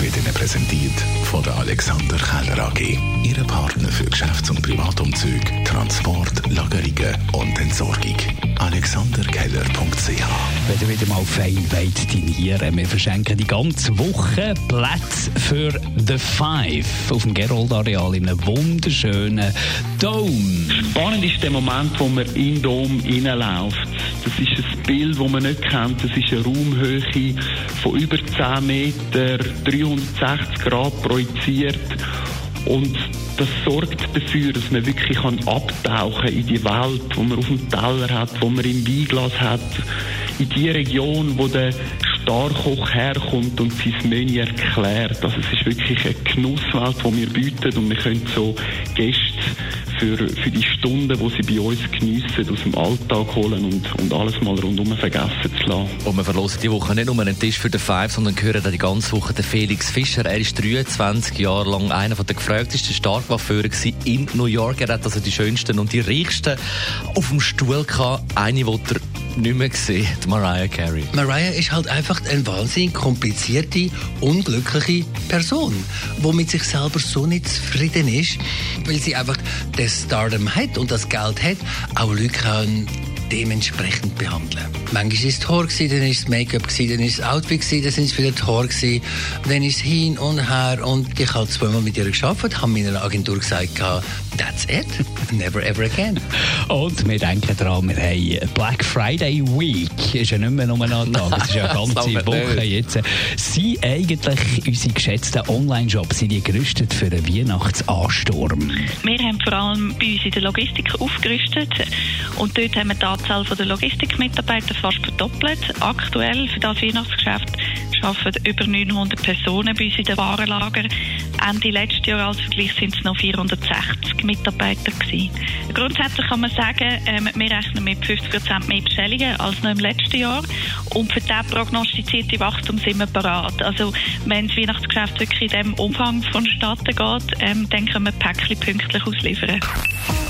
wird Ihnen präsentiert von der Alexander Keller AG. Ihre Partner für Geschäfts- und Privatumzüge, Transport, Lagerungen und Entsorgung. AlexanderKeller.ch Wenn ihr wieder mal fein wollt dinieren, wir verschenken die ganze Woche Plätze für The Five auf dem Gerold-Areal in einem wunderschönen Dome. Spannend ist der Moment, wo man in den Dom reinläuft. Das ist ein Bild, das man nicht kennt. Das ist eine Raumhöhe von über 10 Meter, 360 Grad projiziert. Und das sorgt dafür, dass man wirklich kann abtauchen in die Welt, wo man auf dem Teller hat, wo man im Weinglas hat, in die Region, wo der Starkoch herkommt und sein Menü erklärt. Also es ist wirklich eine Genusswelt, die wir bieten und wir können so Gäste für, für die Stunden, die sie bei uns geniessen, aus dem Alltag holen und, und alles mal rundum vergessen zu lassen. Und wir verlosen die Woche nicht nur einen Tisch für den Five, sondern hören die ganze Woche den Felix Fischer. Er ist 23 Jahre lang einer der gefragtesten Starkwaffeure in New York. Er hat also die schönsten und die reichsten auf dem Stuhl gehabt. Eine, die er nicht mehr gesehen, die Mariah Carey. Mariah ist halt einfach eine wahnsinnig komplizierte, unglückliche Person, die mit sich selber so nicht zufrieden ist, weil sie einfach das Stardom hat und das Geld hat, auch Leute kann dementsprechend behandeln. Manchmal war es Haar, dann ist es Make-up, dann ist es Outfit, dann sind es wieder die Haare, dann ist es hin und her und ich habe zweimal mit ihr geschafft, habe meiner Agentur gesagt, that's it, never ever again. Und wir denken daran, wir haben Black Friday Week, ist ja nicht mehr nur ein Tag, es ist ja eine ganze Woche jetzt. Sind eigentlich unsere geschätzten Online-Shops gerüstet für einen Weihnachtsansturm? Wir haben vor allem bei uns in der Logistik aufgerüstet und dort haben wir die Anzahl der Logistikmitarbeiter fast verdoppelt. Aktuell für das Weihnachtsgeschäft arbeiten über 900 Personen bei uns in den Warenlager. Ende letztes Jahr als Vergleich sind es noch 460 Mitarbeiter gewesen. Grundsätzlich kann man sagen, ähm, wir rechnen mit 50 Prozent mehr Bestellungen als noch im letzten Jahr. Und für das prognostizierte Wachstum sind wir bereit. Also, wenn das Weihnachtsgeschäft wirklich in diesem Umfang vonstatten geht, ähm, dann können wir Päckchen pünktlich ausliefern.